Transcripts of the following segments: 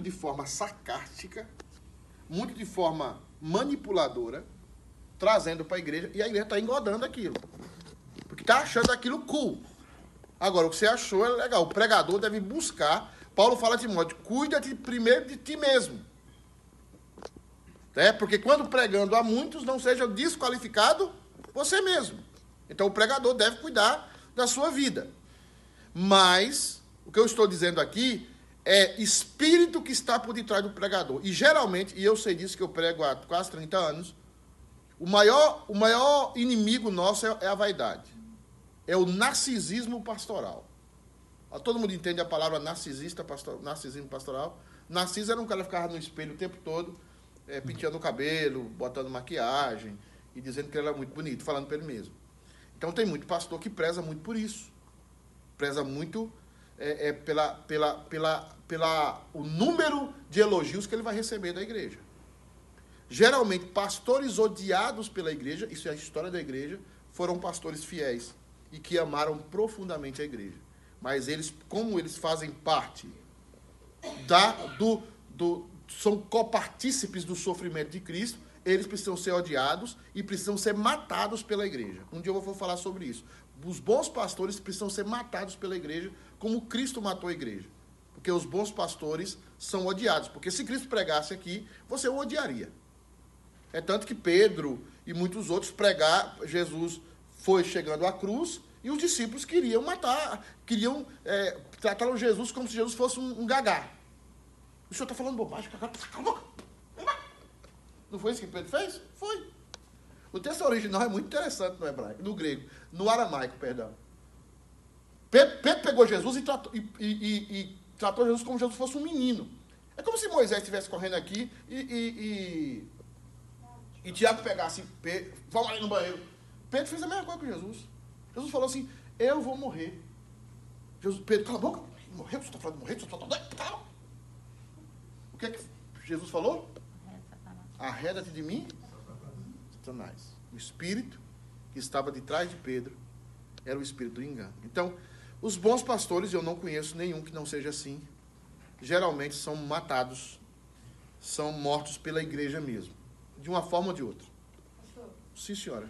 de forma sarcástica, muito de forma manipuladora, trazendo para a igreja, e a igreja está engodando aquilo. Porque está achando aquilo cool. Agora, o que você achou é legal. O pregador deve buscar. Paulo fala a Timóteo: cuida-te primeiro de ti mesmo. É, porque quando pregando a muitos, não seja desqualificado você mesmo. Então o pregador deve cuidar da sua vida. Mas, o que eu estou dizendo aqui é espírito que está por detrás do pregador. E geralmente, e eu sei disso que eu prego há quase 30 anos, o maior, o maior inimigo nosso é, é a vaidade. É o narcisismo pastoral. Todo mundo entende a palavra narcisista, pastor, narcisismo pastoral. Narciso era um cara que ficava no espelho o tempo todo, é, penteando o cabelo, botando maquiagem e dizendo que ele era muito bonito, falando para ele mesmo. Então tem muito pastor que preza muito por isso. Preza muito é, é, pela, pela, pela, pela o número de elogios que ele vai receber da igreja. Geralmente, pastores odiados pela igreja, isso é a história da igreja, foram pastores fiéis e que amaram profundamente a igreja. Mas eles, como eles fazem parte da, do, do, são copartícipes do sofrimento de Cristo, eles precisam ser odiados e precisam ser matados pela igreja. Um dia eu vou falar sobre isso. Os bons pastores precisam ser matados pela igreja, como Cristo matou a igreja. Porque os bons pastores são odiados. Porque se Cristo pregasse aqui, você o odiaria. É tanto que Pedro e muitos outros pregar, Jesus foi chegando à cruz e os discípulos queriam matar, queriam é, tratar Jesus como se Jesus fosse um, um gagá. O senhor está falando bobagem. Não foi isso que Pedro fez? Foi. O texto original é muito interessante no hebraico, no grego, no aramaico, perdão. Pedro, pegou Jesus e tratou, e, e, e tratou, Jesus como se Jesus fosse um menino. É como se Moisés estivesse correndo aqui e, e, Tiago pegasse Pedro, vamos ali no banheiro. Pedro fez a mesma coisa com Jesus. Jesus falou assim: Eu vou morrer. Jesus, Pedro, cala a boca. Morreu? Você está falando de morrer? Você está falando. Calma. O que é que Jesus falou? Arreda-te de mim, Satanás. O espírito que estava de trás de Pedro era o espírito do engano. Então, os bons pastores, eu não conheço nenhum que não seja assim, geralmente são matados, são mortos pela igreja mesmo, de uma forma ou de outra. Pastor, Sim, senhora.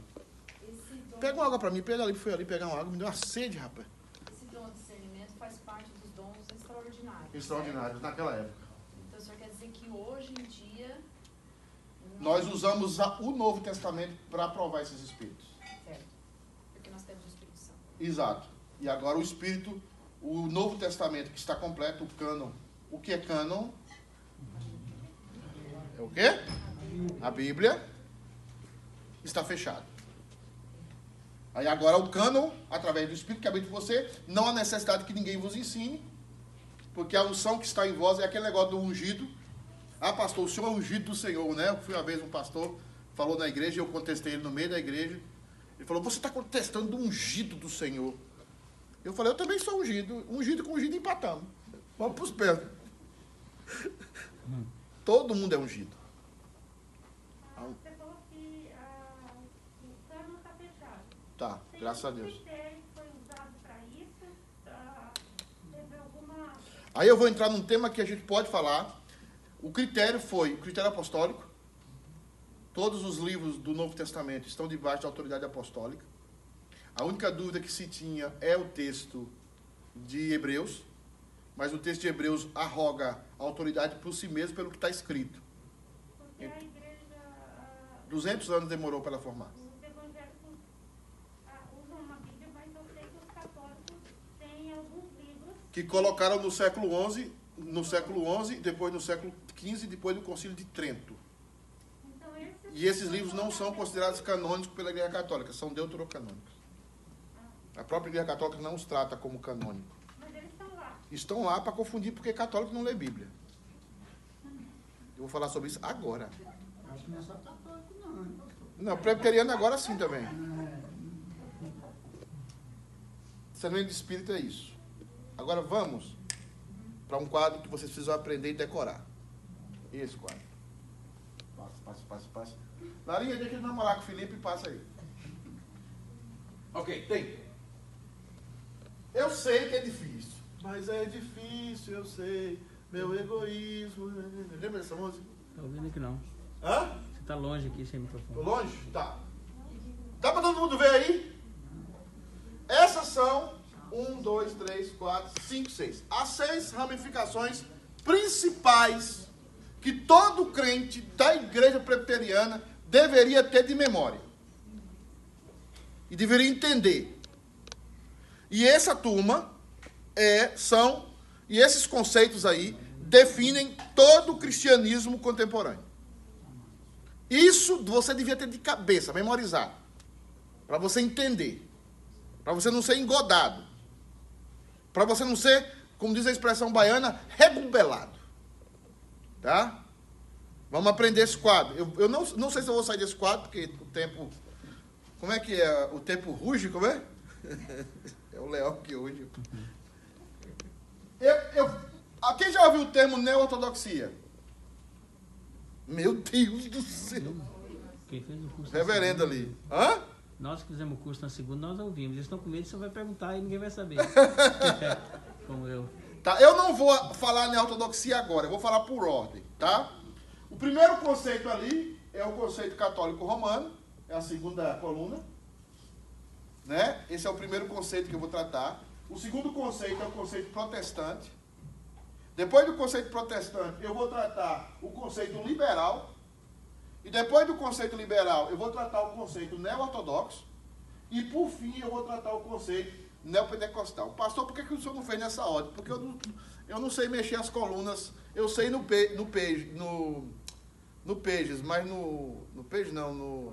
Pega uma água para mim, pega ali, foi ali pegar uma água, me deu uma sede, rapaz. Esse dom de discernimento faz parte dos dons extraordinários. Extraordinários, naquela época. Então, o senhor quer dizer que hoje em dia nós usamos o Novo Testamento para provar esses espíritos. Certo. Porque nós temos o Espírito Santo. Exato. E agora o Espírito, o Novo Testamento que está completo, o cânon. O que é cânon? É o quê? A Bíblia está fechado. Aí agora o cânon, através do Espírito que habita em você, não há necessidade que ninguém vos ensine, porque a unção que está em vós é aquele negócio do ungido, ah, pastor, o senhor é ungido do Senhor, né? Eu fui uma vez um pastor, falou na igreja, e eu contestei ele no meio da igreja. Ele falou, você está contestando do ungido do Senhor. Eu falei, eu também sou ungido. Ungido com ungido empatamos. Vamos para os pés. Todo mundo é ungido. Ah, você falou que ah, o cano está fechado. Tá, graças a Deus. Foi usado para isso? Pra... Teve alguma... Aí eu vou entrar num tema que a gente pode falar, o critério foi o critério apostólico. Todos os livros do Novo Testamento estão debaixo da autoridade apostólica. A única dúvida que se tinha é o texto de Hebreus, mas o texto de Hebreus arroga a autoridade por si mesmo pelo que está escrito. Porque a igreja. 200 anos demorou para ela formar. Que colocaram no século XI, no século XI, depois no século XV, depois do Concílio de Trento. Então, esses e esses livros não são considerados canônicos pela Igreja Católica, são deuterocanônicos. A própria Igreja Católica não os trata como canônicos. Mas eles estão lá. Estão lá para confundir, porque católico não lê Bíblia. Eu vou falar sobre isso agora. Acho que não é só católico, não. Não, presbiteriano agora sim também. Discernimento de espírito é isso. Agora vamos para um quadro que vocês precisam aprender e decorar. Esse quadro. Passa, passa, passa, passa. Larinha, deixa ele namorar com o Felipe e passa aí. Ok, tem. Eu sei que é difícil. Mas é difícil, eu sei. Meu egoísmo. Lembra dessa música? Tá ouvindo aqui não. Hã? Você tá longe aqui sem Tô microfone. longe? Tá. Dá pra todo mundo ver aí? Essas são um, dois, três, quatro, cinco, seis. As seis ramificações principais que todo crente da igreja presbiteriana deveria ter de memória. E deveria entender. E essa turma é, são, e esses conceitos aí definem todo o cristianismo contemporâneo. Isso você devia ter de cabeça, memorizar. Para você entender. Para você não ser engodado. Para você não ser, como diz a expressão baiana, rebubelado. Tá? Vamos aprender esse quadro. Eu, eu não, não sei se eu vou sair desse quadro, porque o tempo. Como é que é? O tempo ruge, como é? É o leão que hoje. Eu, eu, a quem já ouviu o termo neo-ortodoxia? Meu Deus do céu. Quem fez o curso Reverendo ali. Hã? Nós que fizemos o curso na segunda, nós ouvimos. Eles estão com medo, você vai perguntar e ninguém vai saber. Como eu. Tá, eu não vou falar na ortodoxia agora, eu vou falar por ordem, tá? O primeiro conceito ali é o conceito católico romano, é a segunda coluna, né? Esse é o primeiro conceito que eu vou tratar. O segundo conceito é o conceito protestante. Depois do conceito protestante, eu vou tratar o conceito liberal. E depois do conceito liberal, eu vou tratar o conceito neo-ortodoxo. E por fim, eu vou tratar o conceito neopentecostal. Pastor, por que, que o senhor não fez nessa ordem? Porque eu não, eu não sei mexer as colunas. Eu sei no, pe, no page, no, no Pages, mas no. No Page não, no.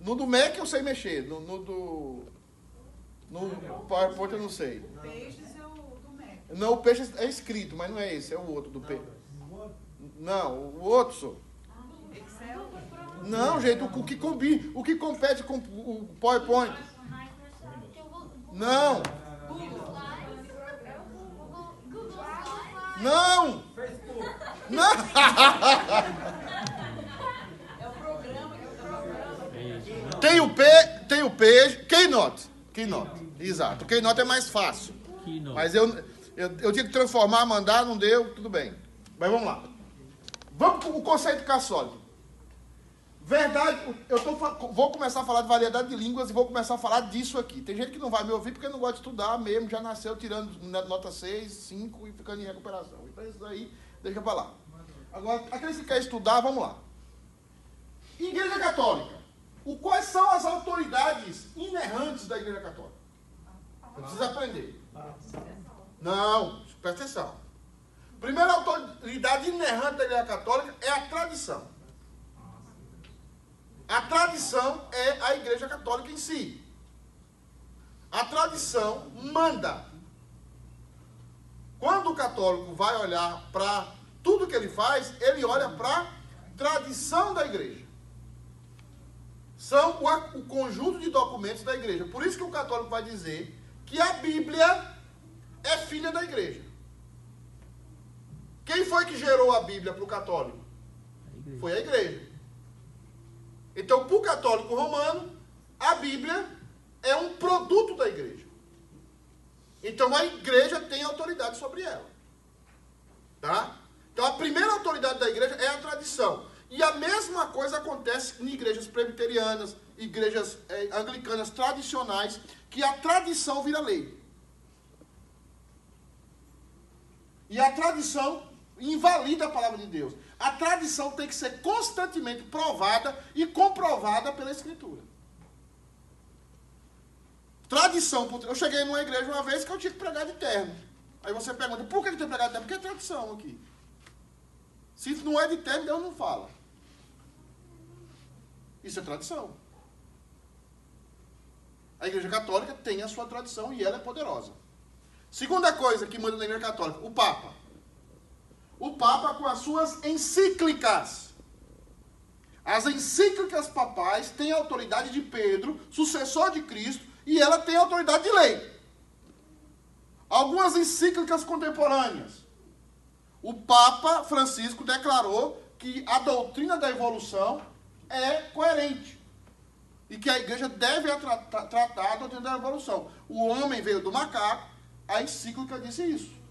No do Mac eu sei mexer. No, no do. No PowerPoint eu não sei. Peixes é o do Mac. Não, o peixe é escrito, mas não é esse, é o outro do peixe. Não, o outro, senhor. Excel. Não, gente, o, o que combina, o que compete com o PowerPoint. Microsoft, eu vou. vou- Não, não. Não. Tem o P, tem o P, Keynote. Keynote, exato. O Keynote é mais fácil. Mas eu, eu, eu tinha que transformar, mandar, não deu, tudo bem. Mas vamos lá. Vamos para o conceito caçólico. Verdade, eu tô, vou começar a falar de variedade de línguas e vou começar a falar disso aqui. Tem gente que não vai me ouvir porque não gosta de estudar mesmo, já nasceu tirando nota 6, 5 e ficando em recuperação. Então isso aí, deixa pra lá. Agora, aqueles que querem estudar, vamos lá. Igreja Católica. O, quais são as autoridades inerrantes da Igreja Católica? Precisa aprender. Não, presta atenção. Primeira autoridade inerrante da Igreja Católica é a tradição. A tradição é a Igreja Católica em si. A tradição manda. Quando o católico vai olhar para tudo que ele faz, ele olha para a tradição da igreja. São o, o conjunto de documentos da igreja. Por isso que o católico vai dizer que a Bíblia é filha da igreja. Quem foi que gerou a Bíblia para o católico? A. Foi a igreja. Então, para o católico romano, a Bíblia é um produto da igreja. Então, a igreja tem autoridade sobre ela. Tá? Então, a primeira autoridade da igreja é a tradição. E a mesma coisa acontece em igrejas presbiterianas, igrejas eh, anglicanas tradicionais, que a tradição vira lei. E a tradição invalida a palavra de Deus. A tradição tem que ser constantemente provada e comprovada pela Escritura. Tradição. Eu cheguei numa igreja uma vez que eu tinha que pregar de terno. Aí você pergunta, por que que tem que pregar de terno? Porque é tradição aqui. Se não é de terno, Deus não fala. Isso é tradição. A igreja católica tem a sua tradição e ela é poderosa. Segunda coisa que manda na igreja católica, o Papa. O Papa com as suas encíclicas. As encíclicas papais têm a autoridade de Pedro, sucessor de Cristo, e ela tem a autoridade de lei. Algumas encíclicas contemporâneas. O Papa Francisco declarou que a doutrina da evolução é coerente. E que a igreja deve atra- tra- tratar a doutrina da evolução. O homem veio do macaco, a encíclica disse isso.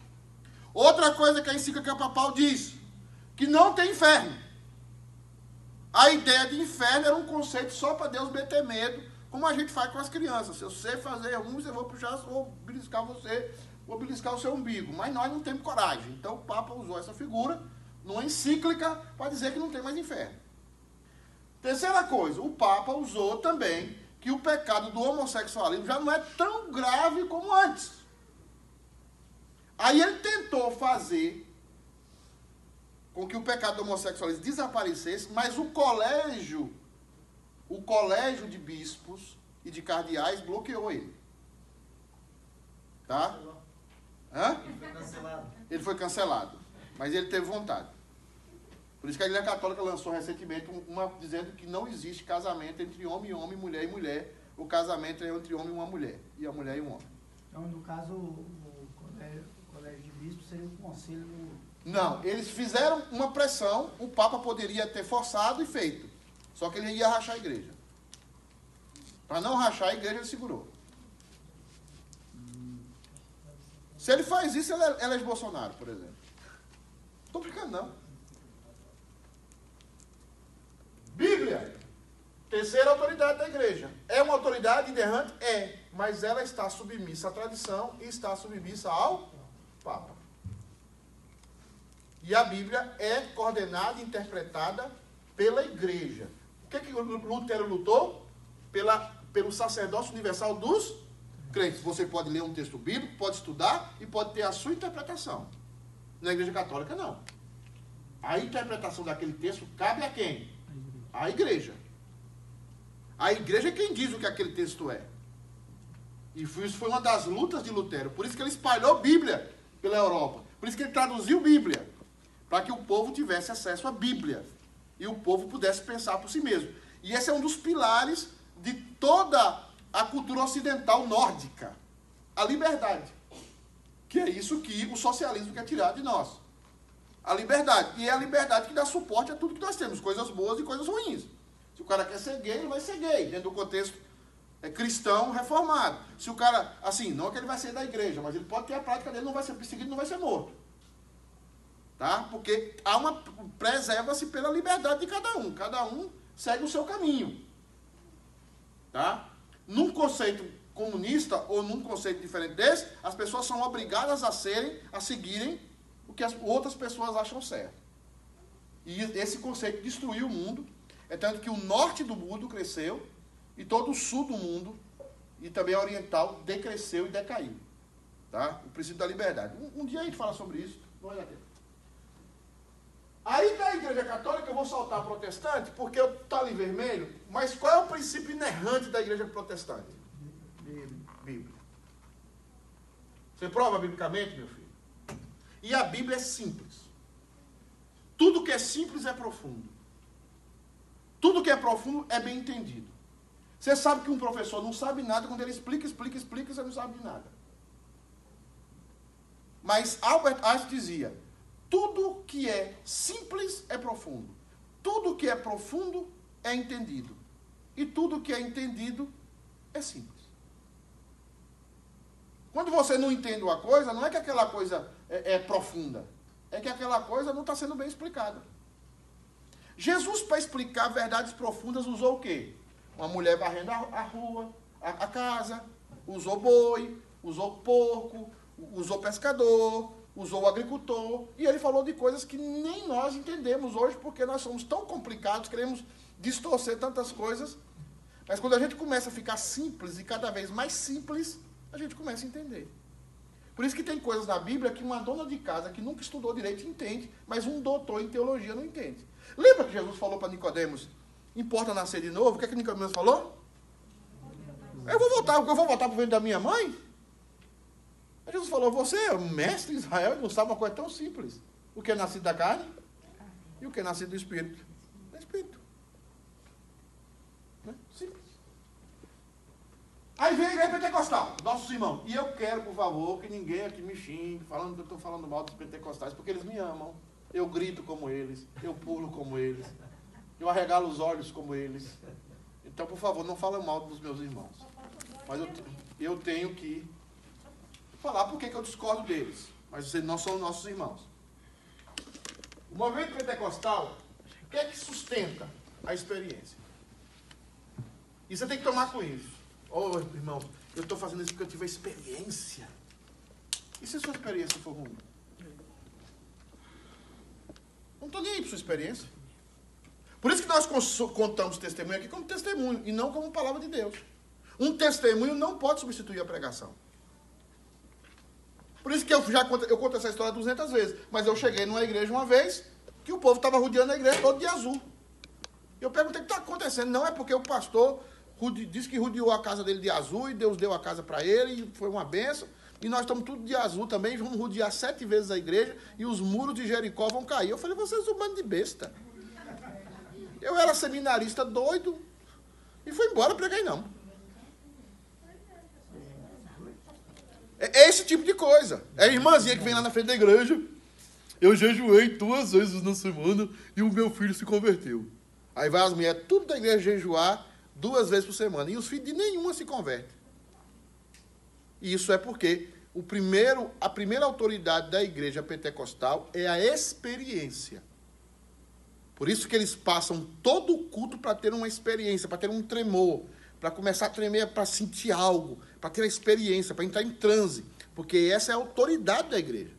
Outra coisa que a encíclica papal diz, que não tem inferno. A ideia de inferno era um conceito só para Deus meter medo, como a gente faz com as crianças. Se eu sei fazer alguns, eu vou puxar, vou beliscar você, vou beliscar o seu umbigo. Mas nós não temos coragem. Então o Papa usou essa figura numa encíclica para dizer que não tem mais inferno. Terceira coisa, o Papa usou também que o pecado do homossexualismo já não é tão grave como antes. Aí ele tentou fazer com que o pecado do homossexualismo desaparecesse, mas o colégio, o colégio de bispos e de cardeais bloqueou ele. Tá? Hã? Ele foi cancelado. Ele foi cancelado, mas ele teve vontade. Por isso que a Igreja Católica lançou recentemente uma dizendo que não existe casamento entre homem e homem, mulher e mulher. O casamento é entre homem e uma mulher, e a mulher e um homem. Então, no caso, o, colégio, de seria um conselho. Não, eles fizeram uma pressão, o Papa poderia ter forçado e feito. Só que ele ia rachar a igreja. Para não rachar a igreja, ele segurou. Se ele faz isso, ele é- elege Bolsonaro, por exemplo. Estou brincando, não. Bíblia. Terceira autoridade da igreja. É uma autoridade inerrante? É. Mas ela está submissa à tradição e está submissa ao Papa. E a Bíblia é coordenada e interpretada pela igreja. O que, que o Lutero lutou? Pela, pelo sacerdócio universal dos crentes. Você pode ler um texto bíblico, pode estudar e pode ter a sua interpretação. Na igreja católica, não. A interpretação daquele texto cabe a quem? A igreja. A igreja é quem diz o que aquele texto é. E isso foi uma das lutas de Lutero. Por isso que ele espalhou Bíblia pela Europa. Por isso que ele traduziu Bíblia. Para que o povo tivesse acesso à Bíblia. E o povo pudesse pensar por si mesmo. E esse é um dos pilares de toda a cultura ocidental nórdica. A liberdade. Que é isso que o socialismo quer tirar de nós. A liberdade. E é a liberdade que dá suporte a tudo que nós temos, coisas boas e coisas ruins. Se o cara quer ser gay, ele vai ser gay, dentro do contexto é, cristão reformado. Se o cara, assim, não é que ele vai ser da igreja, mas ele pode ter a prática dele, não vai ser perseguido, não vai ser morto. Tá? Porque há uma. preserva-se pela liberdade de cada um. Cada um segue o seu caminho. Tá? Num conceito comunista ou num conceito diferente desse, as pessoas são obrigadas a serem, a seguirem o que as outras pessoas acham certo. E esse conceito destruiu o mundo. É tanto que o norte do mundo cresceu e todo o sul do mundo e também oriental decresceu e decaiu. Tá? O princípio da liberdade. Um, um dia a gente fala sobre isso. Não vai dar tempo. Aí da igreja católica eu vou saltar a protestante, porque está ali vermelho, mas qual é o princípio inerrante da igreja protestante? Bíblia. Você prova biblicamente, meu filho? E a Bíblia é simples. Tudo que é simples é profundo. Tudo que é profundo é bem entendido. Você sabe que um professor não sabe nada quando ele explica, explica, explica, você não sabe de nada. Mas Albert Einstein dizia: tudo que é simples é profundo. Tudo que é profundo é entendido. E tudo que é entendido é simples. Quando você não entende uma coisa, não é que aquela coisa é, é profunda. É que aquela coisa não está sendo bem explicada. Jesus, para explicar verdades profundas, usou o quê? Uma mulher varrendo a, rua, a, a casa, usou boi, usou porco, usou pescador, usou o agricultor, e ele falou de coisas que nem nós entendemos hoje, porque nós somos tão complicados, queremos distorcer tantas coisas. Mas quando a gente começa a ficar simples e cada vez mais simples, a gente começa a entender. Por isso que tem coisas na Bíblia que uma dona de casa que nunca estudou direito entende, mas um doutor em teologia não entende. Lembra que Jesus falou para Nicodemos, importa nascer de novo? O que é que Nicodemos falou? Eu vou voltar, eu vou voltar para o ventre da minha mãe? Aí Jesus falou, você é um mestre em Israel e não sabe uma coisa tão simples. O que é nascido da carne e o que é nascido do Espírito. É Espírito. Né? Simples. Aí vem a igreja pentecostal, nossos irmãos. E eu quero, por favor, que ninguém aqui me xingue, falando que eu estou falando mal dos pentecostais, porque eles me amam. Eu grito como eles, eu pulo como eles, eu arregalo os olhos como eles. Então, por favor, não fala mal dos meus irmãos. Mas eu, eu tenho que falar por que eu discordo deles. mas vocês não são nossos irmãos. O movimento pentecostal, o que é que sustenta a experiência? E você tem que tomar com isso. Ô, irmão, eu estou fazendo isso porque eu tive a experiência. E se a sua experiência for ruim? Não estou nem aí para sua experiência. Por isso que nós contamos testemunho aqui como testemunho e não como palavra de Deus. Um testemunho não pode substituir a pregação. Por isso que eu já conto, eu conto essa história 200 vezes. Mas eu cheguei numa igreja uma vez que o povo estava rodeando a igreja todo de azul. Eu perguntei o que está acontecendo. Não é porque o pastor disse que rodeou a casa dele de azul e Deus deu a casa para ele e foi uma benção. E nós estamos tudo de azul também, vamos rodear sete vezes a igreja e os muros de Jericó vão cair. Eu falei, vocês são um bando de besta. Eu era seminarista doido e fui embora, preguei não. É é esse tipo de coisa. É a irmãzinha que vem lá na frente da igreja. Eu jejuei duas vezes na semana e o meu filho se converteu. Aí vai as mulheres, tudo da igreja jejuar duas vezes por semana. E os filhos de nenhuma se convertem. E isso é porque o primeiro, a primeira autoridade da igreja pentecostal é a experiência. Por isso que eles passam todo o culto para ter uma experiência, para ter um tremor, para começar a tremer, para sentir algo, para ter a experiência, para entrar em transe. Porque essa é a autoridade da igreja.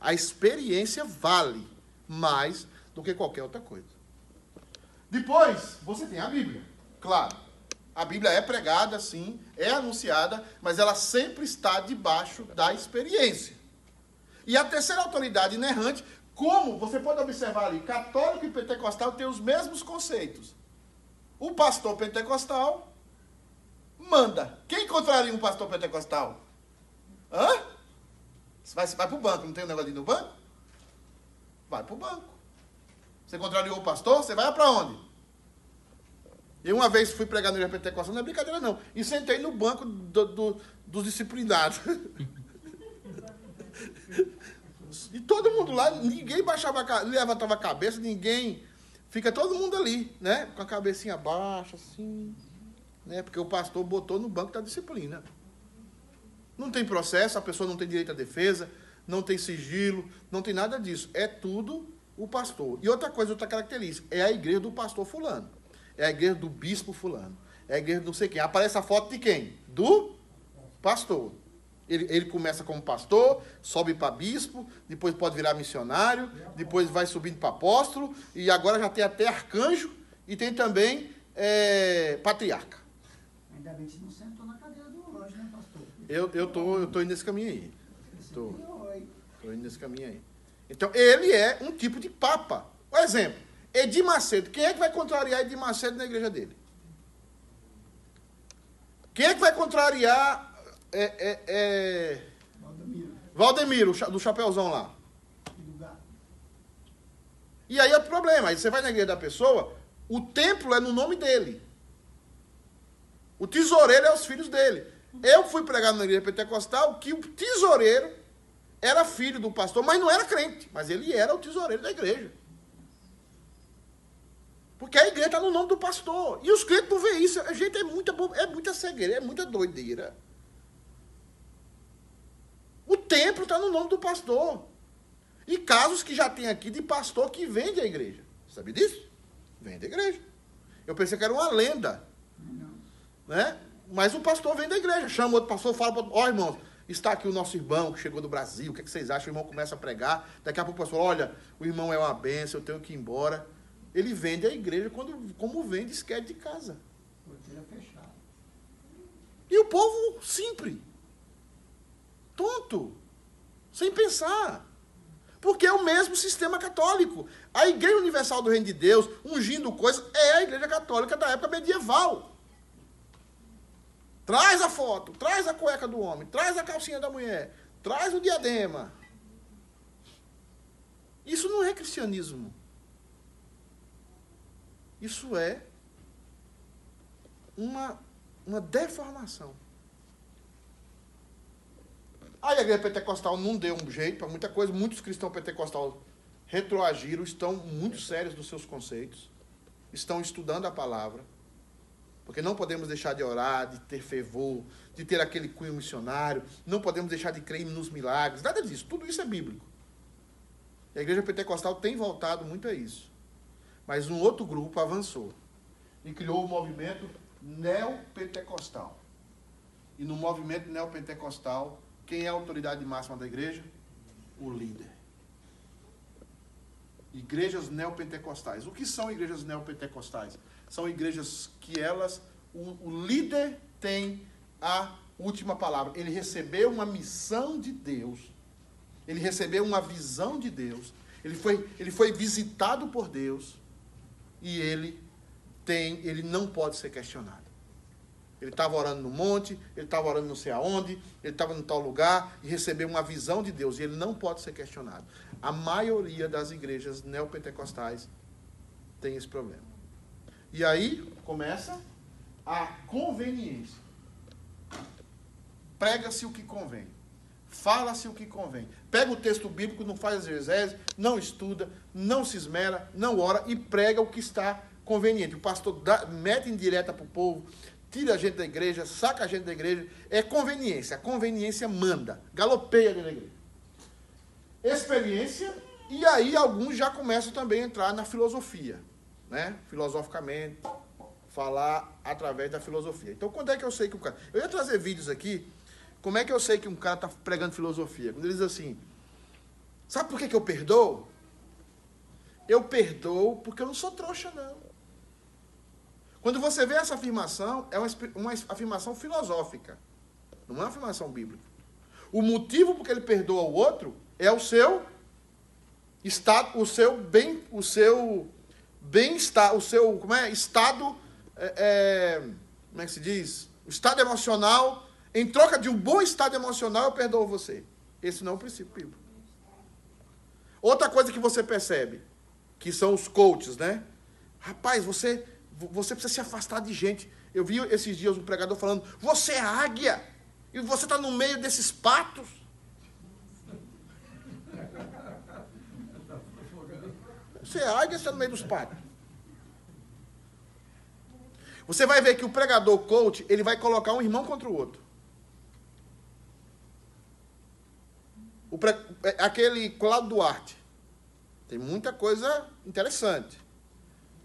A experiência vale mais do que qualquer outra coisa. Depois, você tem a Bíblia. Claro, a Bíblia é pregada, sim, é anunciada, mas ela sempre está debaixo da experiência. E a terceira autoridade inerrante, como você pode observar ali, católico e pentecostal têm os mesmos conceitos. O pastor pentecostal manda. Quem encontraria um pastor pentecostal? Hã? Você vai, vai para o banco, não tem um negócio ali no banco? Vai para o banco. Você contrariou o pastor, você vai para onde? Eu uma vez fui pregar no igreja pentecostal, não é brincadeira não, e sentei no banco do- do- dos disciplinados. e todo mundo lá, ninguém baixava, levantava a cabeça, ninguém, fica todo mundo ali, né? Com a cabecinha baixa, assim, né? Porque o pastor botou no banco da disciplina. Não tem processo, a pessoa não tem direito à defesa, não tem sigilo, não tem nada disso. É tudo o pastor. E outra coisa, outra característica, é a igreja do pastor fulano. É a igreja do bispo fulano. É a igreja do não sei quem. Aparece a foto de quem? Do pastor. Ele, ele começa como pastor, sobe para bispo, depois pode virar missionário, depois vai subindo para apóstolo, e agora já tem até arcanjo e tem também é, patriarca. Você não sentou na cadeira do anjo, né, pastor? Eu, eu, tô, eu tô indo nesse caminho aí. Tô. Estou indo nesse caminho aí. Então, ele é um tipo de papa. Por exemplo, Edir Macedo. Quem é que vai contrariar Edir Macedo na igreja dele? Quem é que vai contrariar é, é, é, Valdemiro, Valdemiro, do Chapeuzão lá? e. E aí é o problema. Aí você vai na igreja da pessoa, o templo é no nome dele. O tesoureiro é os filhos dele. Eu fui pregar na igreja pentecostal que o tesoureiro era filho do pastor, mas não era crente. Mas ele era o tesoureiro da igreja. Porque a igreja está no nome do pastor. E os crentes não veem isso. Gente, é muita, é muita cegueira, é muita doideira. O templo está no nome do pastor. E casos que já tem aqui de pastor que vende a igreja. Sabe disso? Vende a igreja. Eu pensei que era uma lenda. Né? Mas o pastor vem da igreja. Chama outro pastor, fala para ó irmãos, está aqui o nosso irmão que chegou do Brasil, o que, é que vocês acham? O irmão começa a pregar. Daqui a pouco o pastor, olha, o irmão é uma benção, eu tenho que ir embora. Ele vende a igreja quando, como vende esquete de casa. Porteira fechada. E o povo simples. Tonto. Sem pensar. Porque é o mesmo sistema católico. A Igreja Universal do Reino de Deus, ungindo coisas, é a Igreja Católica da época medieval. Traz a foto, traz a cueca do homem, traz a calcinha da mulher, traz o diadema. Isso não é cristianismo. Isso é uma, uma deformação. A igreja pentecostal não deu um jeito para muita coisa. Muitos cristãos pentecostais retroagiram, estão muito sérios nos seus conceitos, estão estudando a palavra. Porque não podemos deixar de orar, de ter fervor, de ter aquele cunho missionário, não podemos deixar de crer nos milagres, nada disso. Tudo isso é bíblico. E a igreja pentecostal tem voltado muito a isso. Mas um outro grupo avançou e criou o movimento neopentecostal. E no movimento neopentecostal, quem é a autoridade máxima da igreja? O líder. Igrejas neopentecostais. O que são igrejas neopentecostais? São igrejas que elas, o, o líder tem a última palavra. Ele recebeu uma missão de Deus. Ele recebeu uma visão de Deus. Ele foi, ele foi visitado por Deus. E ele tem, ele não pode ser questionado. Ele estava orando no monte, ele estava orando não sei aonde, ele estava em tal lugar e recebeu uma visão de Deus. E ele não pode ser questionado. A maioria das igrejas neopentecostais tem esse problema. E aí começa a conveniência. Prega-se o que convém. Fala-se o que convém. Pega o texto bíblico, não faz exegese, não estuda, não se esmera, não ora e prega o que está conveniente. O pastor dá, mete em direta para o povo, tira a gente da igreja, saca a gente da igreja. É conveniência. A conveniência manda. Galopeia dentro da igreja. Experiência, e aí alguns já começam também a entrar na filosofia. Né? Filosoficamente, falar através da filosofia. Então, quando é que eu sei que o cara. Eu ia trazer vídeos aqui. Como é que eu sei que um cara está pregando filosofia? Quando ele diz assim: Sabe por que, que eu perdoo? Eu perdoo porque eu não sou trouxa, não. Quando você vê essa afirmação, é uma, uma afirmação filosófica, não é uma afirmação bíblica. O motivo por que ele perdoa o outro é o seu estado, o seu bem, o seu bem-estar, o seu como é, estado, é, é, como é que se diz? O estado emocional. Em troca de um bom estado emocional, eu perdoo você. Esse não é o princípio bíblico. Outra coisa que você percebe, que são os coaches, né? Rapaz, você você precisa se afastar de gente. Eu vi esses dias um pregador falando: Você é águia e você está no meio desses patos. Você está no meio dos patos. Você vai ver que o pregador coach, ele vai colocar um irmão contra o outro. O pre... É, aquele Cláudio Duarte. Tem muita coisa interessante.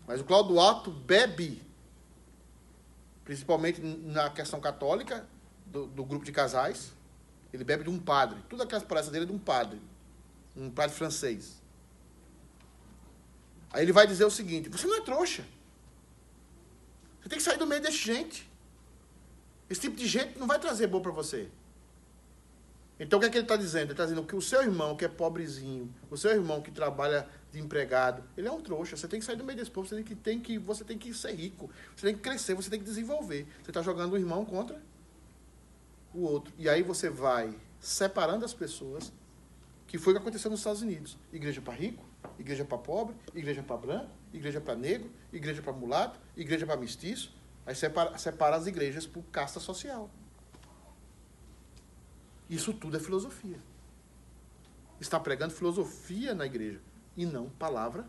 Mas o Cláudio Duarte bebe, principalmente na questão católica, do, do, grupo de casais, ele bebe de um padre. Tudo aquelas palestras dele é de um padre. Um padre francês. Aí ele vai dizer o seguinte: você não é trouxa. Você tem que sair do meio desse gente. Esse tipo de gente não vai trazer bom para você. Então o que, é que ele está dizendo? Ele está dizendo que o seu irmão, que é pobrezinho, o seu irmão que trabalha de empregado, ele é um trouxa. Você tem que sair do meio desse povo, você tem que, tem que, você tem que ser rico, você tem que crescer, você tem que desenvolver. Você está jogando um irmão contra o outro. E aí você vai separando as pessoas, que foi o que aconteceu nos Estados Unidos. Igreja para rico, igreja para pobre, igreja para branco, igreja para negro, igreja para mulato, igreja para mestiço. Aí separa, separa as igrejas por casta social. Isso tudo é filosofia. Está pregando filosofia na igreja e não palavra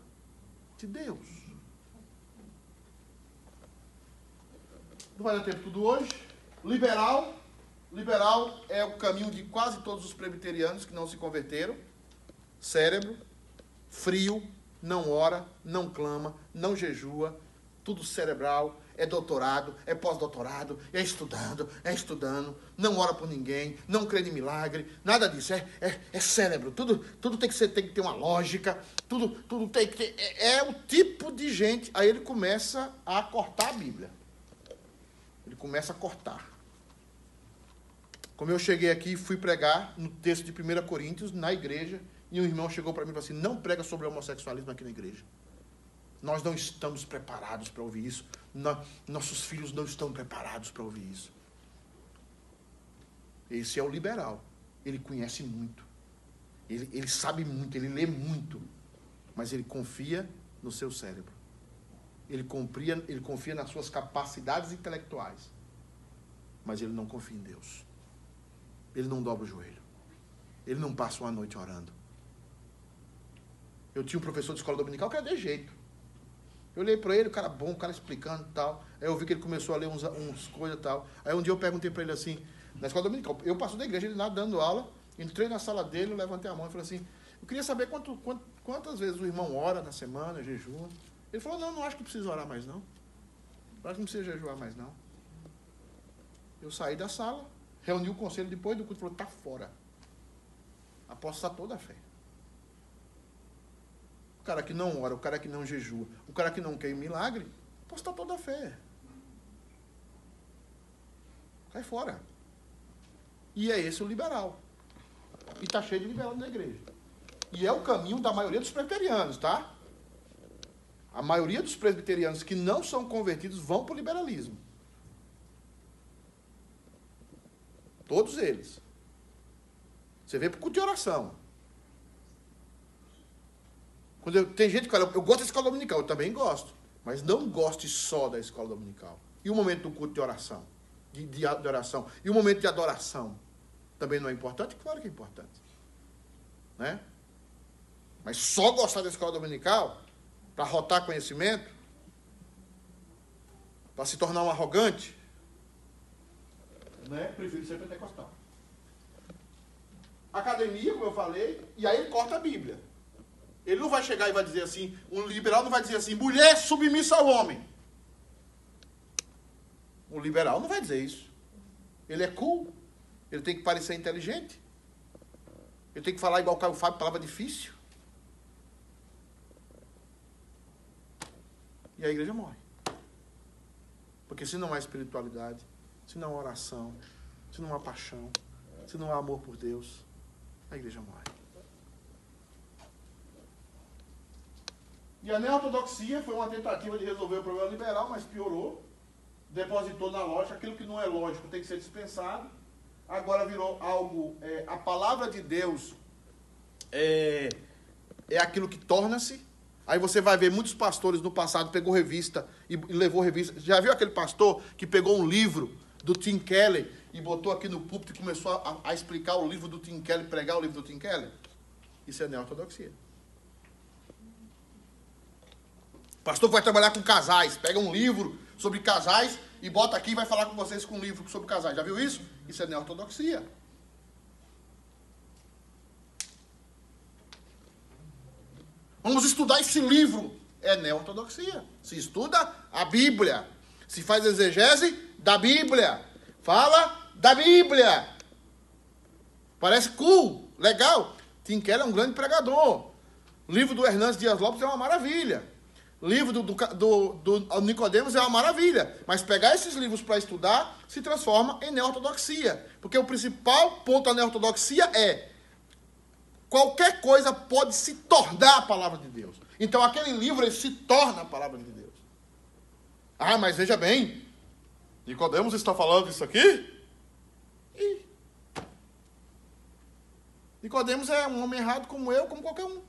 de Deus. Não vai dar tempo tudo hoje. Liberal. Liberal é o caminho de quase todos os presbiterianos que não se converteram. Cérebro, frio, não ora, não clama, não jejua, tudo cerebral, é doutorado, é pós-doutorado, é estudando, é estudando, não ora por ninguém, não crê em milagre, nada disso, é, é, é cérebro, tudo, tudo tem, que ser, tem que ter uma lógica, tudo, tudo tem que ter, é, é o tipo de gente, aí ele começa a cortar a Bíblia, ele começa a cortar. Como eu cheguei aqui e fui pregar no texto de 1 Coríntios, na igreja, e um irmão chegou para mim e falou assim, não prega sobre homossexualismo aqui na igreja. Nós não estamos preparados para ouvir isso. nossos filhos não estão preparados para ouvir isso. Esse é o liberal. Ele conhece muito. Ele, ele sabe muito, ele lê muito. Mas ele confia no seu cérebro. Ele confia, ele confia nas suas capacidades intelectuais. Mas ele não confia em Deus. Ele não dobra o joelho. Ele não passa uma noite orando. Eu tinha um professor de escola dominical que era de jeito. Eu olhei para ele, o cara bom, o cara explicando e tal. Aí eu vi que ele começou a ler uns, uns coisas e tal. Aí um dia eu perguntei para ele assim, na escola dominical, eu passo da igreja, ele nada dando aula, entrei na sala dele, levantei a mão e falei assim, eu queria saber quanto, quanto, quantas vezes o irmão ora na semana, jejua. Ele falou, não, não acho que precisa orar mais não. Eu acho que não precisa jejuar mais não. Eu saí da sala, reuni o conselho depois do culto e falou, tá fora. Aposta toda a fé. Cara que não ora, o cara que não jejua, o cara que não quer milagre, aposta toda a fé. Cai fora. E é esse o liberal. E está cheio de liberal na igreja. E é o caminho da maioria dos presbiterianos, tá? A maioria dos presbiterianos que não são convertidos vão para o liberalismo. Todos eles. Você vê por culto de oração. Quando eu, tem gente que fala, eu gosto da escola dominical, eu também gosto. Mas não goste só da escola dominical. E o momento do culto de oração? De, de. E o momento de adoração? Também não é importante? Claro que é importante. Né? Mas só gostar da escola dominical, para rotar conhecimento, para se tornar um arrogante, né? prefiro ser pentecostal. Academia, como eu falei, e aí ele corta a Bíblia. Ele não vai chegar e vai dizer assim, um liberal não vai dizer assim, mulher submissa ao homem. Um liberal não vai dizer isso. Ele é cool. Ele tem que parecer inteligente. Ele tem que falar igual o Caio Fábio, palavra difícil. E a igreja morre. Porque se não há espiritualidade, se não há oração, se não há paixão, se não há amor por Deus, a igreja morre. E a neortodoxia foi uma tentativa de resolver o problema liberal, mas piorou. Depositou na lógica aquilo que não é lógico tem que ser dispensado. Agora virou algo. É, a palavra de Deus é, é aquilo que torna-se. Aí você vai ver muitos pastores no passado pegou revista e, levou revista. Já viu aquele pastor que pegou um livro do Tim Keller e botou aqui no púlpito e começou a, a explicar o livro do Tim Keller, pregar o livro do Tim Keller? Isso é neortodoxia. Pastor vai trabalhar com casais, pega um livro sobre casais e bota aqui e vai falar com vocês com um livro sobre casais. Já viu isso? Isso é neortodoxia. Vamos estudar esse livro. É neortodoxia. Se estuda a Bíblia. Se faz exegese da Bíblia. Fala da Bíblia. Parece cool, legal. Tim Keller é um grande pregador. O livro do Hernandes Dias Lopes é uma maravilha livro do, do, do, do Nicodemos é uma maravilha, mas pegar esses livros para estudar se transforma em neortodoxia. Porque o principal ponto da neortodoxia é qualquer coisa pode se tornar a palavra de Deus. Então aquele livro se torna a palavra de Deus. Ah, mas veja bem, Nicodemos está falando isso aqui? E Nicodemos é um homem errado como eu, como qualquer um.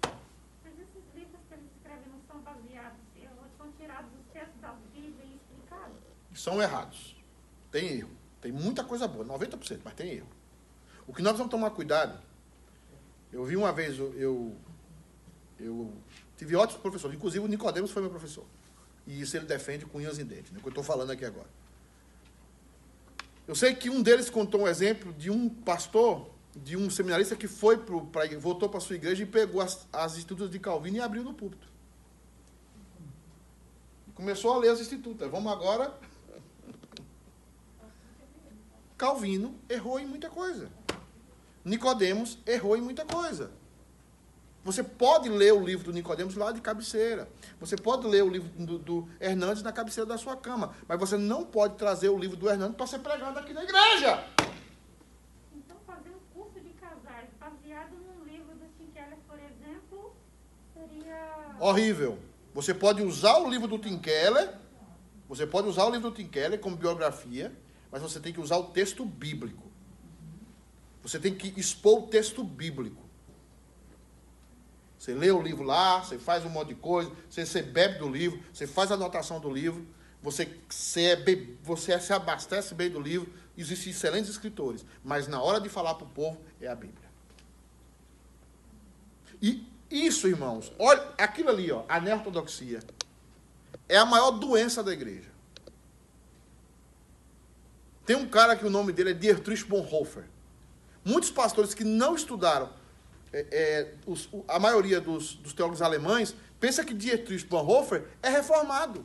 São errados. Tem erro. Tem muita coisa boa, 90%, mas tem erro. O que nós vamos tomar cuidado, eu vi uma vez, eu, eu, tive ótimos professores, inclusive o Nicodemos foi meu professor. E isso ele defende com unhas e dentes, né, que eu estou falando aqui agora. Eu sei que um deles contou um exemplo de um pastor, de um seminarista que foi pro, pra, voltou para sua igreja e pegou as, as institutas de Calvino e abriu no púlpito. Começou a ler as institutas. Vamos agora Calvino errou em muita coisa. Nicodemos errou em muita coisa. Você pode ler o livro do Nicodemos lá de cabeceira. Você pode ler o livro do, do Hernandes na cabeceira da sua cama. Mas você não pode trazer o livro do Hernandes para ser pregado aqui na igreja. Então, fazer um curso de casais baseado num livro do Tim Keller, por exemplo, seria. Horrível. Você pode usar o livro do Tim Keller. Você pode usar o livro do Tim Keller como biografia mas você tem que usar o texto bíblico. Você tem que expor o texto bíblico. Você lê o livro lá, você faz um monte de coisa, você, você bebe do livro, você faz a anotação do livro, você, você, é, você se abastece bem do livro. Existem excelentes escritores, mas na hora de falar para o povo é a Bíblia. E isso, irmãos, olha aquilo ali, ó, a neortodoxia. é a maior doença da igreja. Tem um cara que o nome dele é Dietrich Bonhoeffer. Muitos pastores que não estudaram, é, é, os- o- a maioria dos, dos teólogos alemães, pensa que Dietrich Bonhoeffer é reformado.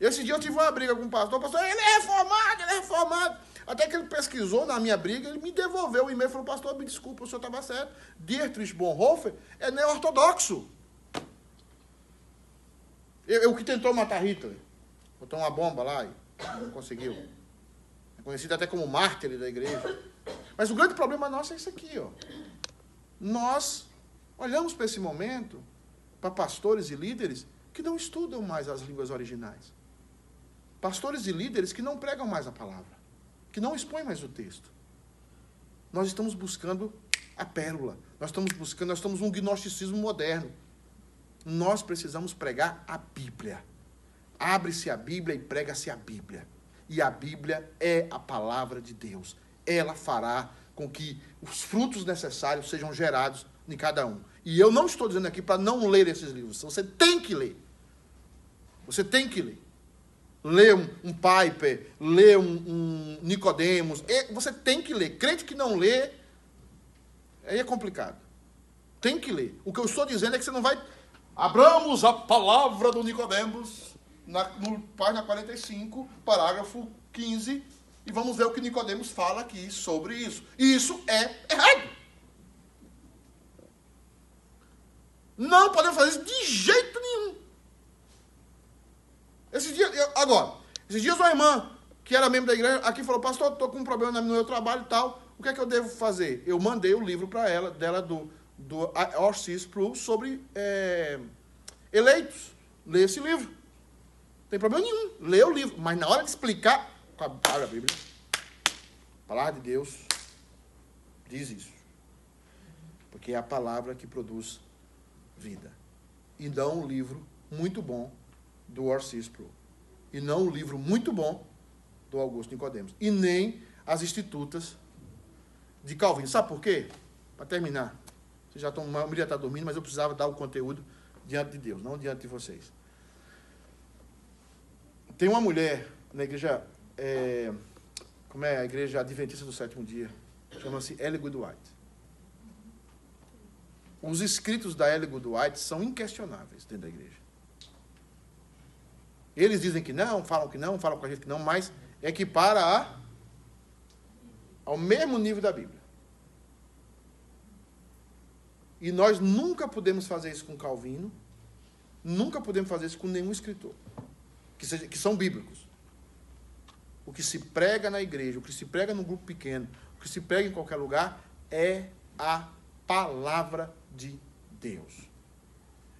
Esse dia eu tive uma briga com o pastor, o pastor, ele é reformado, ele é reformado. Até que ele pesquisou na minha briga, ele me devolveu o e-mail e falou, pastor, me desculpa, o senhor estava certo. Dietrich Bonhoeffer é neo-ortodoxo. Eu, eu que tentou matar Hitler. Botou uma bomba lá e não conseguiu. É conhecido até como mártir da igreja. Mas o grande problema nosso é isso aqui, ó. Nós olhamos para esse momento, para pastores e líderes que não estudam mais as línguas originais. Pastores e líderes que não pregam mais a palavra, que não expõem mais o texto. Nós estamos buscando a pérola. Nós estamos buscando, nós estamos um gnosticismo moderno. Nós precisamos pregar a Bíblia. Abre-se a Bíblia e prega-se a Bíblia. E a Bíblia é a palavra de Deus. Ela fará com que os frutos necessários sejam gerados em cada um. E eu não estou dizendo aqui para não ler esses livros. Você tem que ler. Você tem que ler. Lê um, um Piper, lê um, um Nicodemos. E Você tem que ler. Crente que não lê, aí é complicado. Tem que ler. O que eu estou dizendo é que você não vai. Abramos a palavra do Nicodemos na, no página 45, parágrafo 15, e vamos ver o que Nicodemos fala aqui sobre isso. E isso é errado. Não podemos fazer isso de jeito nenhum. Esses dias, eu- agora, esses dias uma irmã que era membro da igreja aqui falou, pastor, estou com um problema no meu trabalho e tal, o que é que eu devo fazer? Eu mandei o livro para ela, dela do, do Orsis Pro sobre é, eleitos. Lê esse livro. Tem problema nenhum. Lê o livro. Mas na hora de explicar, abre a Bíblia. A palavra de Deus diz isso. Porque é a palavra que produz vida. E não um livro muito bom do Orsis Pro. E não um livro muito bom do Augusto Nicodemos. E nem as institutas de Calvino. Sabe por quê? Para terminar. Vocês já estão, a maioria está dormindo, mas eu precisava dar o conteúdo diante de Deus, não diante de vocês. Tem uma mulher na igreja, é, como é a igreja adventista do sétimo dia, chama-se Ellie Goodwhite. Os escritos da Ellie Goodwhite são inquestionáveis dentro da igreja. Eles dizem que não, falam que não, falam com a gente que não, mas equipara a, ao mesmo nível da Bíblia. E nós nunca podemos fazer isso com Calvino, nunca podemos fazer isso com nenhum escritor, que, seja, que são bíblicos. O que se prega na igreja, o que se prega num grupo pequeno, o que se prega em qualquer lugar é a palavra de Deus.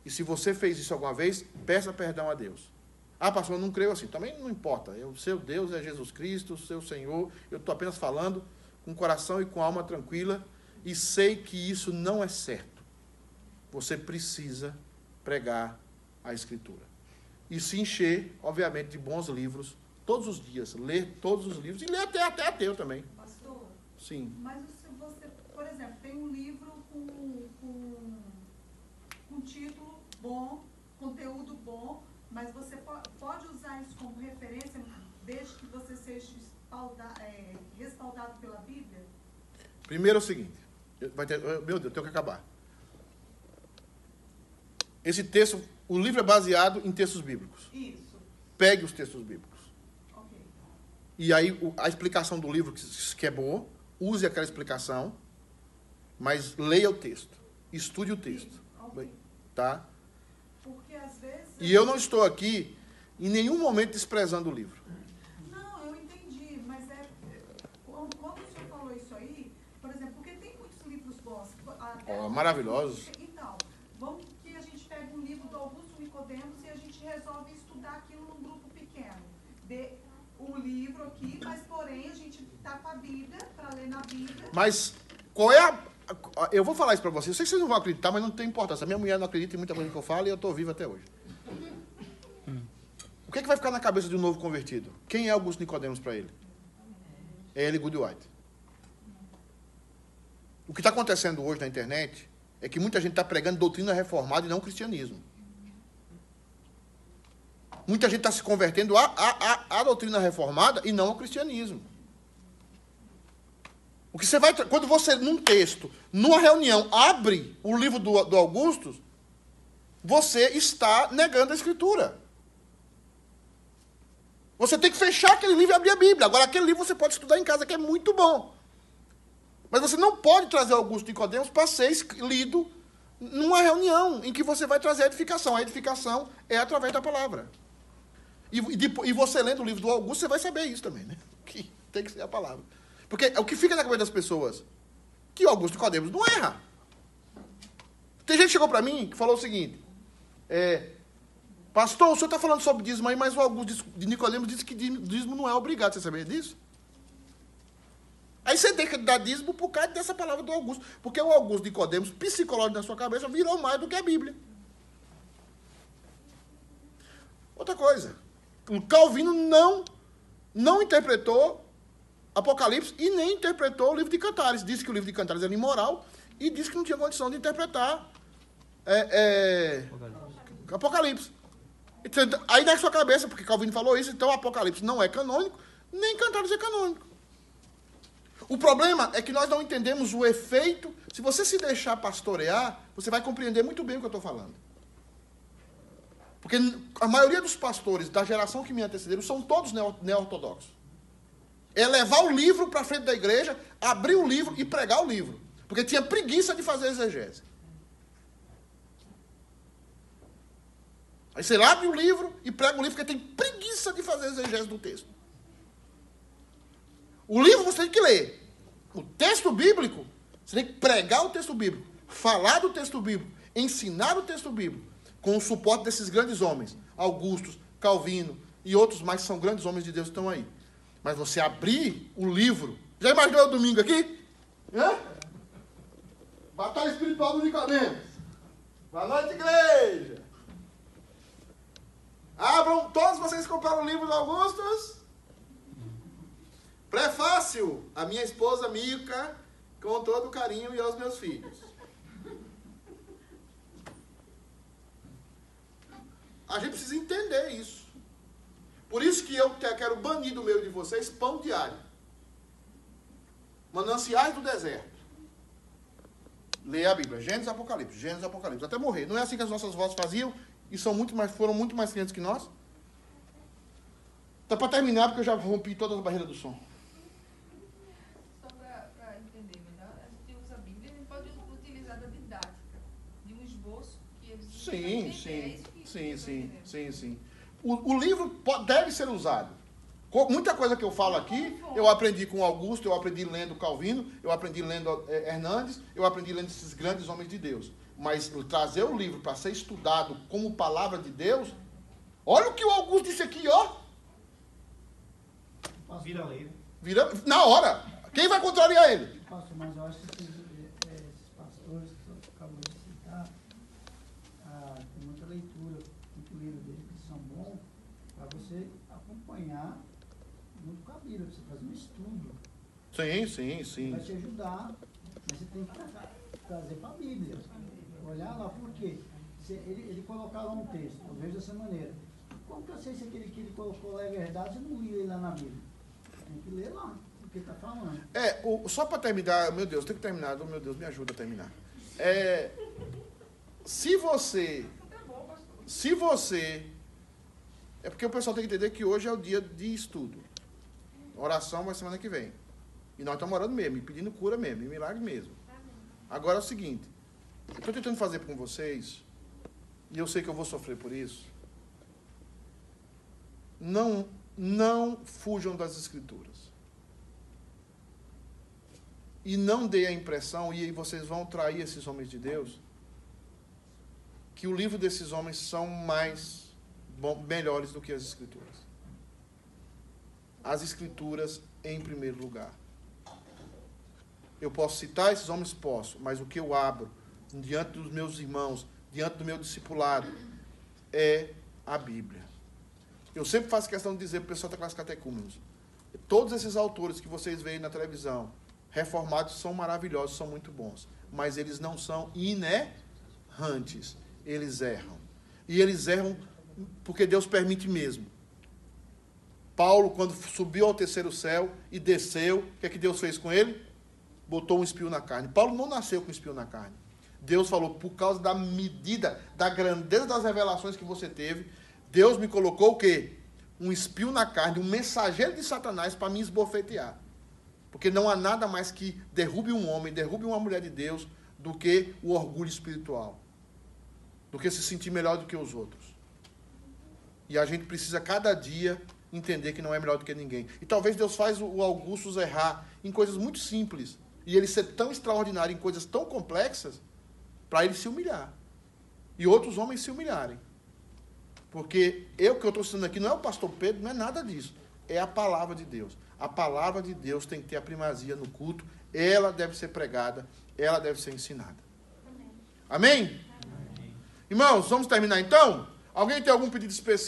E se você fez isso alguma vez, peça perdão a Deus. Ah, pastor, eu não creio assim. Também não importa. O seu Deus é Jesus Cristo, o seu Senhor. Eu estou apenas falando com coração e com alma tranquila e sei que isso não é certo. Você precisa pregar a Escritura. E se encher, obviamente, de bons livros todos os dias. Ler todos os livros e ler até, até ateu também. Pastor, Sim. mas se você, por exemplo, tem um livro com, com, com título bom, conteúdo bom, mas você po- pode usar isso como referência desde que você seja espalda- é, respaldado pela Bíblia? Primeiro é o seguinte. Vai ter, meu Deus, eu tenho que acabar. Esse texto, o livro é baseado em textos bíblicos. Isso, Pegue os textos bíblicos. ok. E aí a explicação do livro, que, é boa, use aquela explicação, mas leia o texto. Estude o texto. Ok. Tá? Porque às vezes. E eu não estou aqui em nenhum momento desprezando o livro. Não, eu entendi, mas é. Quando, o senhor falou isso aí, por exemplo, porque tem muitos livros bons. maravilhosos. Então, vamos que a gente pega um livro do Augusto Nicodemos e a gente resolve estudar aquilo num grupo pequeno. Dê o livro aqui, mas porém a gente tá com a Bíblia, ler na Bíblia. Mas qual é a. Eu vou falar isso para vocês. Eu sei que vocês não vão acreditar, mas não tem importância. A minha mulher não acredita em muita coisa que eu falo e eu estou vivo até hoje. O que, é que vai ficar na cabeça de um novo convertido? Quem é Augusto Nicodemos para ele? É ele Goodwhite. O que está acontecendo hoje na internet é que muita gente está pregando doutrina reformada e não cristianismo. Muita gente está se convertendo à, à, à, doutrina reformada e não ao cristianismo. O que você vai. Quando você, num texto, numa reunião, abre o livro do, do Augusto, você está negando a escritura. Você tem que fechar aquele livro e abrir a Bíblia. Agora, aquele livro você pode estudar em casa, que é muito bom. Mas você não pode trazer Augusto Nicodemos para ser lido numa reunião em que você vai trazer a edificação. A edificação é através da palavra. E, e e você lendo o livro do Augusto, você vai saber isso também, né? Que tem que ser a palavra. Porque o que fica na cabeça das pessoas, que o Augusto Nicodemos não erra. Tem gente que chegou para mim que falou o seguinte, é, pastor, o senhor está falando sobre dízimo aí, mas o Augusto de Nicodemos disse que dízimo não é obrigado, você sabia disso? Aí você deixa de dar dízimo por causa dessa palavra do Augusto. Porque o Augusto Nicodemos, psicológico na sua cabeça, virou mais do que a Bíblia. Outra coisa, Calvino não, não interpretou Apocalipse e nem interpretou o livro de Cantares. Disse que o livro de Cantares era imoral e disse que não tinha condição de interpretar é, é, Apocalipse. Então, aí na sua cabeça, porque Calvino falou isso, então Apocalipse não é canônico, nem Cantares é canônico. O problema é que nós não entendemos o efeito. Se você se deixar pastorear, você vai compreender muito bem o que eu estou falando. Porque a maioria dos pastores da geração que me antecederam são todos neo- neo-ortodoxos. É levar o livro para frente da igreja, abrir o livro e pregar o livro. Porque tinha preguiça de fazer exegese. Aí você abre o livro e prega o livro porque tem preguiça de fazer exegese do texto. O livro você tem que ler. O texto bíblico, você tem que pregar o texto bíblico, falar do texto bíblico, ensinar o texto bíblico, com o suporte desses grandes homens, Augustus, Calvino e outros mais que são grandes homens de Deus que estão aí. Mas você abrir o livro. Já imaginou o domingo aqui? Hã? Batalha espiritual do Nicodemos. Boa noite, igreja. Abram, todos vocês compraram o livro do Augustus? Prefácio, a minha esposa Mica, com todo carinho e aos meus filhos. A gente precisa entender isso. Por isso que eu quero banir do meio de vocês pão diário. Mananciais do deserto. Leia a Bíblia. Gênesis e Apocalipse. Gênesis e Apocalipse. Até morrer. Não é assim que as nossas vozes faziam e são muito mais, foram muito mais crentes que nós? Então, para terminar, porque eu já rompi todas as barreiras do som. Só para entender melhor, a gente usa a Bíblia, a gente pode utilizar da didática, de um esboço que eles Sim, é sim, que- sim, sim, sim, sim. O, o livro po- deve ser usado. Co- Muita coisa que eu falo aqui, eu aprendi com Augusto, eu aprendi lendo Calvino, eu aprendi lendo eh, Hernandes, eu aprendi lendo esses grandes homens de Deus. Mas trazer o livro para ser estudado como palavra de Deus, olha o que o Augusto disse aqui, ó. Vira lei. Vira, na hora. Quem vai contrariar ele? pastor, mas eu acho que esses, eh, esses pastores que você acabou de citar, ah, tem muita leitura, muito livro deles que são bons, para você acompanhar muito com a Bíblia, você fazer um estudo. Sim, sim, sim. Vai te ajudar, mas você tem que tra- trazer para a Bíblia. Olhar lá, por quê? Se ele, ele colocar lá um texto, eu vejo dessa maneira. Como que eu sei se aquele que ele colocou lá é verdade se não li ele lá na Bíblia? Tem que ler lá, o que está falando. É, o- só para terminar, meu Deus, tem que terminar, meu Deus, me ajuda a terminar. É, se você, se você, é porque o pessoal tem que entender que hoje é o dia de estudo. Oração vai semana que vem. E nós estamos orando mesmo, e pedindo cura mesmo, e milagre mesmo. Agora é o seguinte, eu estou tentando fazer com vocês, e eu sei que eu vou sofrer por isso. Não, não fujam das escrituras e não dê a impressão, e aí vocês vão trair esses homens de Deus, que o livro desses homens são mais bom, melhores do que as escrituras. As escrituras em primeiro lugar. Eu posso citar esses homens? Posso, mas o que eu abro diante dos meus irmãos, diante do meu discipulado, é a Bíblia. Eu sempre faço questão de dizer para o pessoal da classe catecúmenos, todos esses autores que vocês veem na televisão, reformados são maravilhosos, são muito bons, mas eles não são inerrantes, eles erram. E eles erram porque Deus permite mesmo. Paulo, quando subiu ao terceiro céu e desceu, o que é que Deus fez com ele? Botou um espinho na carne. Paulo não nasceu com espinho na carne. Deus falou, por causa da medida, da grandeza das revelações que você teve, Deus me colocou o quê? Um espinho na carne, um mensageiro de Satanás para me esbofetear. Porque não há nada mais que derrube um homem, derrube uma mulher de Deus, do que o orgulho espiritual. Do que se sentir melhor do que os outros. E a gente precisa cada dia entender que não é melhor do que ninguém. E talvez Deus faz o Augustus errar em coisas muito simples e ele ser tão extraordinário em coisas tão complexas para ele se humilhar. E outros homens se humilharem. Porque eu que eu estou citando aqui não é o pastor Pedro, não é nada disso. É a palavra de Deus. A palavra de Deus tem que ter a primazia no culto, ela deve ser pregada, ela deve ser ensinada. Amém? Amém? Irmãos, vamos terminar então? Alguém tem algum pedido especial?